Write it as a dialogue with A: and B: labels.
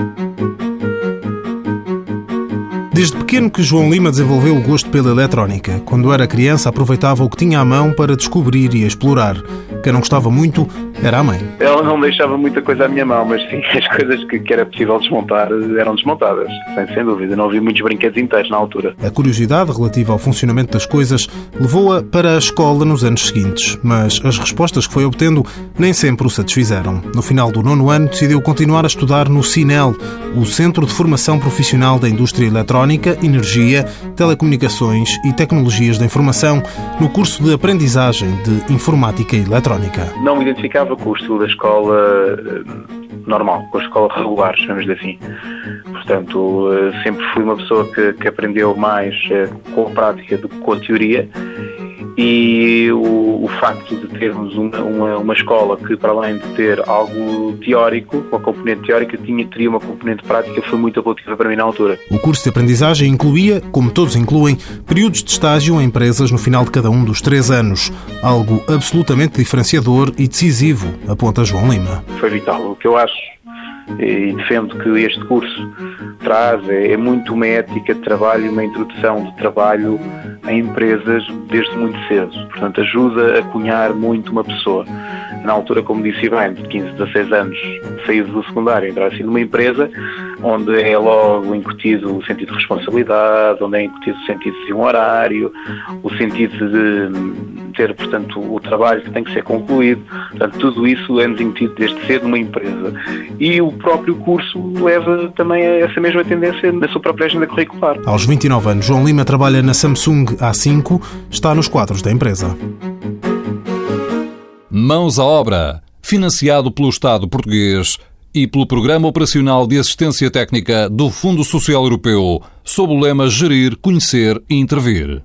A: Desde pequeno que João Lima desenvolveu o gosto pela eletrónica. Quando era criança, aproveitava o que tinha à mão para descobrir e explorar. Quem não gostava muito era a mãe.
B: Ela não deixava muita coisa à minha mão, mas sim, as coisas que, que era possível desmontar eram desmontadas, sem, sem dúvida. Não havia muitos brinquedos inteiros na altura.
A: A curiosidade relativa ao funcionamento das coisas levou-a para a escola nos anos seguintes, mas as respostas que foi obtendo nem sempre o satisfizeram. No final do nono ano, decidiu continuar a estudar no CINEL, o Centro de Formação Profissional da Indústria Eletrónica, Energia, Telecomunicações e Tecnologias da Informação, no curso de Aprendizagem de Informática e Eletrónica.
B: Não me identificava com o estilo da escola eh, normal, com a escola regular, chamamos assim. Portanto, eh, sempre fui uma pessoa que, que aprendeu mais eh, com a prática do que com a teoria e o, o facto de termos uma, uma, uma, escola que, para além de ter algo teórico, uma componente teórica, tinha, teria uma componente prática, foi muito apelativa para mim na altura.
A: O curso de aprendizagem incluía, como todos incluem, períodos de estágio em empresas no final de cada um dos três anos. Algo absolutamente diferenciador e decisivo, aponta João Lima.
B: Foi vital. O que eu acho e defendo que este curso traz é, é muito uma ética de trabalho, uma introdução de trabalho em empresas desde muito cedo. Portanto, ajuda a cunhar muito uma pessoa. Na altura, como disse bem, de 15, 16 anos, saído do secundário, entrar assim numa empresa onde é logo incutido o sentido de responsabilidade, onde é incutido o sentido de um horário, o sentido de ter, portanto, o trabalho que tem que ser concluído. Portanto, tudo isso é-nos incutido desde cedo numa empresa. E o próprio curso leva também a essa mesma tendência na sua própria agenda curricular.
A: Aos 29 anos, João Lima trabalha na Samsung A5, está nos quadros da empresa.
C: Mãos à obra, financiado pelo Estado português e pelo Programa Operacional de Assistência Técnica do Fundo Social Europeu, sob o lema Gerir, Conhecer e Intervir.